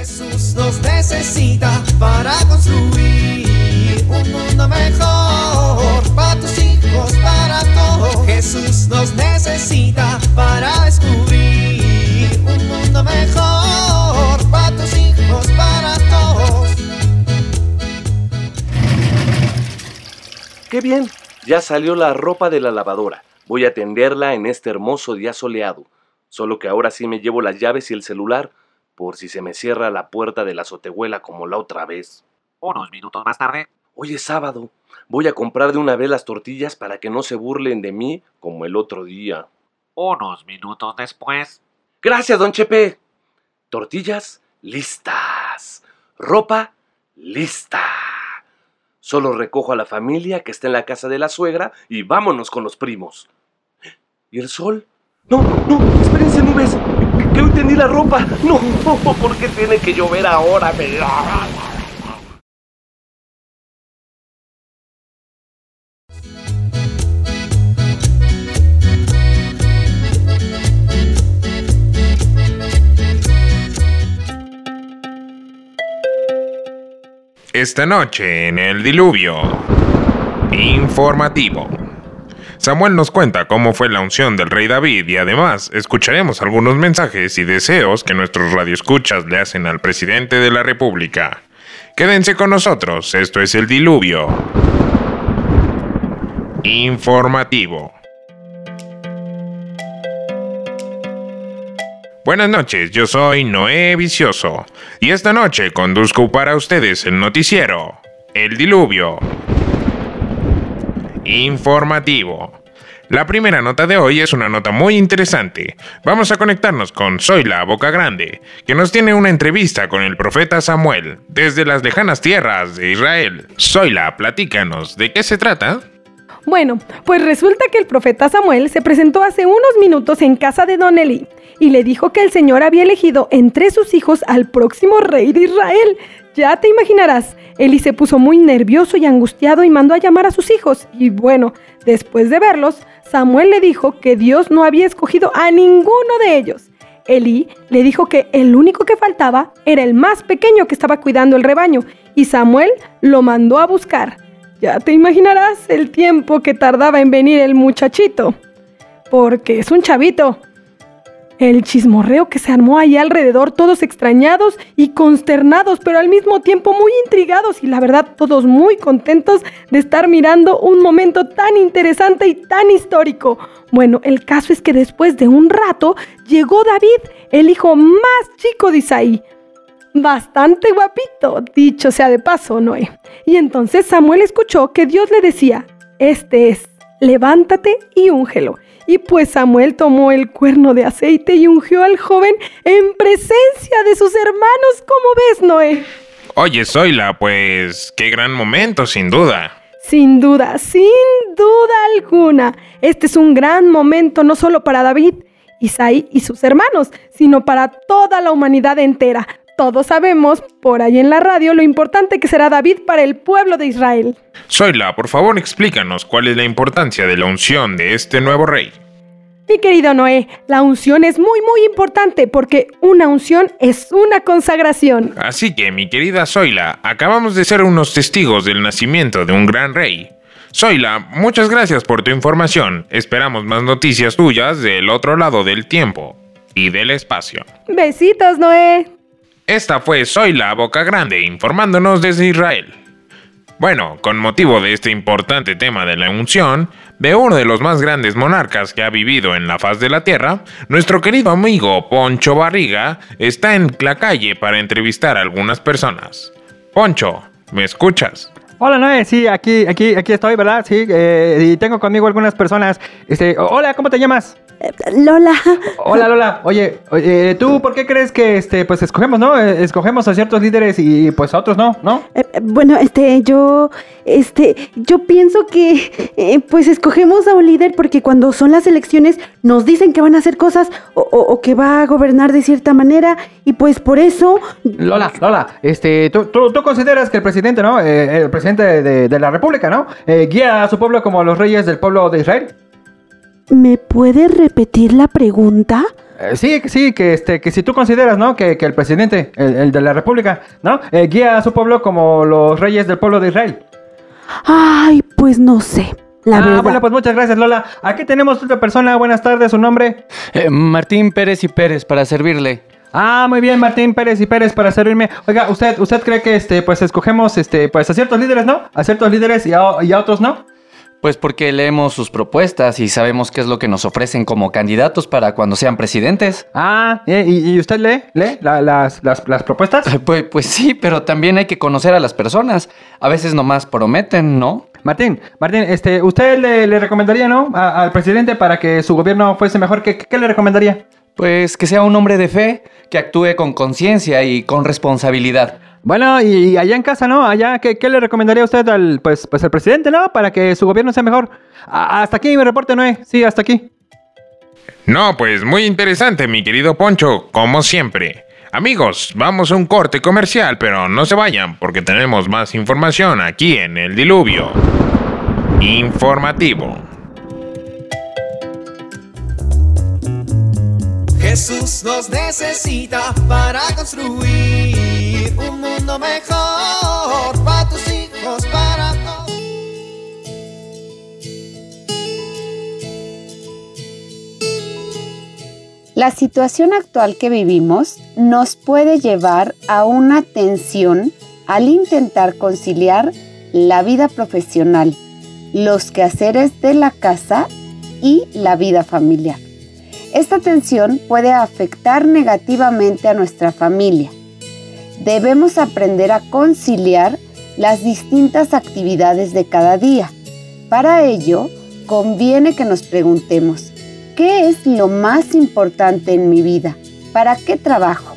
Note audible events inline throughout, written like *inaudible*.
Jesús nos necesita para construir un mundo mejor para tus hijos, para todos. Jesús nos necesita para descubrir un mundo mejor para tus hijos, para todos. ¡Qué bien! Ya salió la ropa de la lavadora. Voy a tenderla en este hermoso día soleado. Solo que ahora sí me llevo las llaves y el celular, por si se me cierra la puerta de la azotehuela como la otra vez. Unos minutos más tarde. Hoy es sábado. Voy a comprar de una vez las tortillas para que no se burlen de mí como el otro día. Unos minutos después. Gracias, don Chepe. Tortillas listas. Ropa lista. Solo recojo a la familia que está en la casa de la suegra y vámonos con los primos. ¿Y el sol? No, no, espérense nubes. Que hoy tendí la ropa. No, ¿por qué tiene que llover ahora? Esta noche en el diluvio. Informativo. Samuel nos cuenta cómo fue la unción del rey David y además escucharemos algunos mensajes y deseos que nuestros radioescuchas le hacen al presidente de la República. Quédense con nosotros, esto es el diluvio. Informativo. Buenas noches, yo soy Noé Vicioso y esta noche conduzco para ustedes el noticiero El Diluvio. Informativo. La primera nota de hoy es una nota muy interesante. Vamos a conectarnos con Zoila Boca Grande, que nos tiene una entrevista con el profeta Samuel desde las lejanas tierras de Israel. Zoila, platícanos, ¿de qué se trata? Bueno, pues resulta que el profeta Samuel se presentó hace unos minutos en casa de Don Eli y le dijo que el Señor había elegido entre sus hijos al próximo rey de Israel. Ya te imaginarás, Eli se puso muy nervioso y angustiado y mandó a llamar a sus hijos. Y bueno, después de verlos, Samuel le dijo que Dios no había escogido a ninguno de ellos. Eli le dijo que el único que faltaba era el más pequeño que estaba cuidando el rebaño y Samuel lo mandó a buscar. Ya te imaginarás el tiempo que tardaba en venir el muchachito. Porque es un chavito. El chismorreo que se armó ahí alrededor, todos extrañados y consternados, pero al mismo tiempo muy intrigados y la verdad todos muy contentos de estar mirando un momento tan interesante y tan histórico. Bueno, el caso es que después de un rato llegó David, el hijo más chico de Isaí. Bastante guapito, dicho sea de paso, Noé. Y entonces Samuel escuchó que Dios le decía, este es, levántate y úngelo. Y pues Samuel tomó el cuerno de aceite y ungió al joven en presencia de sus hermanos, como ves, Noé. Oye, Zoila, pues qué gran momento, sin duda. Sin duda, sin duda alguna. Este es un gran momento no solo para David, Isaí y sus hermanos, sino para toda la humanidad entera. Todos sabemos, por ahí en la radio, lo importante que será David para el pueblo de Israel. Zoila, por favor explícanos cuál es la importancia de la unción de este nuevo rey. Mi querido Noé, la unción es muy muy importante porque una unción es una consagración. Así que, mi querida Zoila, acabamos de ser unos testigos del nacimiento de un gran rey. Zoila, muchas gracias por tu información. Esperamos más noticias tuyas del otro lado del tiempo y del espacio. Besitos, Noé. Esta fue Zoila Boca Grande informándonos desde Israel. Bueno, con motivo de este importante tema de la unción, de uno de los más grandes monarcas que ha vivido en la faz de la Tierra, nuestro querido amigo Poncho Barriga está en la calle para entrevistar a algunas personas. Poncho, ¿me escuchas? Hola Noé, sí, aquí, aquí, aquí estoy, ¿verdad? Sí, eh, y tengo conmigo algunas personas. Este, hola, ¿cómo te llamas? Lola. *laughs* Hola Lola, oye, oye, ¿tú por qué crees que este, pues escogemos, no? Eh, Escogemos a ciertos líderes y pues a otros no, ¿no? Eh, eh, bueno, este, yo, este, yo pienso que, eh, pues escogemos a un líder porque cuando son las elecciones nos dicen que van a hacer cosas o, o- o que va a gobernar de cierta manera y pues por eso, Lola, Lola, este, ¿tú, tú, tú consideras que el presidente, ¿no? Eh, el presidente de, de la República, ¿no? Eh, guía a su pueblo como los reyes del pueblo de Israel. ¿me puede repetir la pregunta? Eh, sí, que sí, que, este, que si tú consideras, ¿no? Que, que el presidente, el, el de la República, ¿no? Eh, guía a su pueblo como los reyes del pueblo de Israel. Ay, pues no sé. La ah, verdad. bueno, pues muchas gracias, Lola. Aquí tenemos otra persona. Buenas tardes, su nombre. Eh, Martín Pérez y Pérez, para servirle. Ah, muy bien, Martín Pérez y Pérez para servirme. Oiga, usted, usted cree que este, pues escogemos este, pues a ciertos líderes, ¿no? A ciertos líderes y a, y a otros no. Pues porque leemos sus propuestas y sabemos qué es lo que nos ofrecen como candidatos para cuando sean presidentes. Ah, ¿y, usted lee, lee la- las, las, las propuestas? *laughs* Pues, pues sí, pero también hay que conocer a las personas. A veces nomás prometen, ¿no? Martín, Martín, este, ¿usted le, le recomendaría, no? A- al presidente para que su gobierno fuese mejor. ¿Qué, qué le recomendaría? Pues que sea un hombre de fe, que actúe con conciencia y con responsabilidad. Bueno, y, y allá en casa, ¿no? Allá, ¿qué, qué le recomendaría usted al, pues, pues al presidente, ¿no? Para que su gobierno sea mejor. A- hasta aquí mi reporte, Noé. Sí, hasta aquí. No, pues muy interesante, mi querido Poncho, como siempre. Amigos, vamos a un corte comercial, pero no se vayan porque tenemos más información aquí en el diluvio. Informativo. Jesús nos necesita para construir un mundo mejor para tus hijos, para. La situación actual que vivimos nos puede llevar a una tensión al intentar conciliar la vida profesional, los quehaceres de la casa y la vida familiar. Esta tensión puede afectar negativamente a nuestra familia. Debemos aprender a conciliar las distintas actividades de cada día. Para ello, conviene que nos preguntemos, ¿qué es lo más importante en mi vida? ¿Para qué trabajo?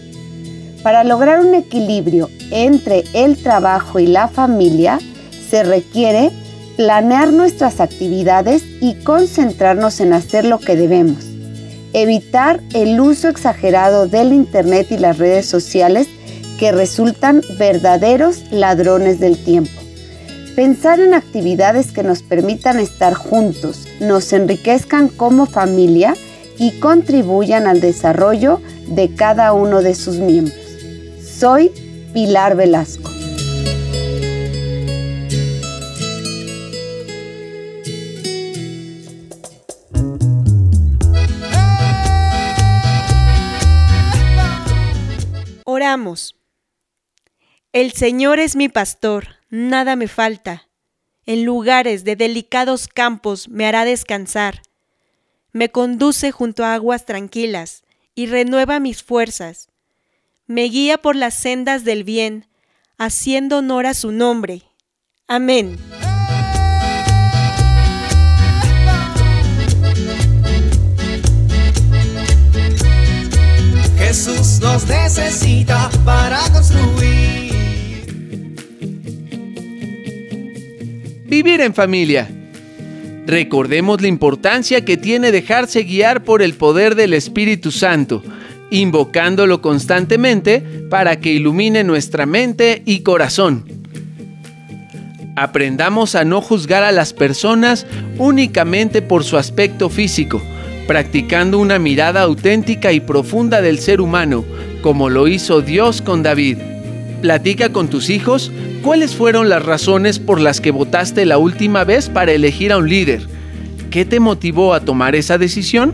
Para lograr un equilibrio entre el trabajo y la familia, se requiere planear nuestras actividades y concentrarnos en hacer lo que debemos. Evitar el uso exagerado del Internet y las redes sociales que resultan verdaderos ladrones del tiempo. Pensar en actividades que nos permitan estar juntos, nos enriquezcan como familia y contribuyan al desarrollo de cada uno de sus miembros. Soy Pilar Velasco. El Señor es mi pastor, nada me falta. En lugares de delicados campos me hará descansar. Me conduce junto a aguas tranquilas y renueva mis fuerzas. Me guía por las sendas del bien, haciendo honor a su nombre. Amén. Jesús nos necesita para construir. Vivir en familia. Recordemos la importancia que tiene dejarse guiar por el poder del Espíritu Santo, invocándolo constantemente para que ilumine nuestra mente y corazón. Aprendamos a no juzgar a las personas únicamente por su aspecto físico, practicando una mirada auténtica y profunda del ser humano, como lo hizo Dios con David. Platica con tus hijos cuáles fueron las razones por las que votaste la última vez para elegir a un líder. ¿Qué te motivó a tomar esa decisión?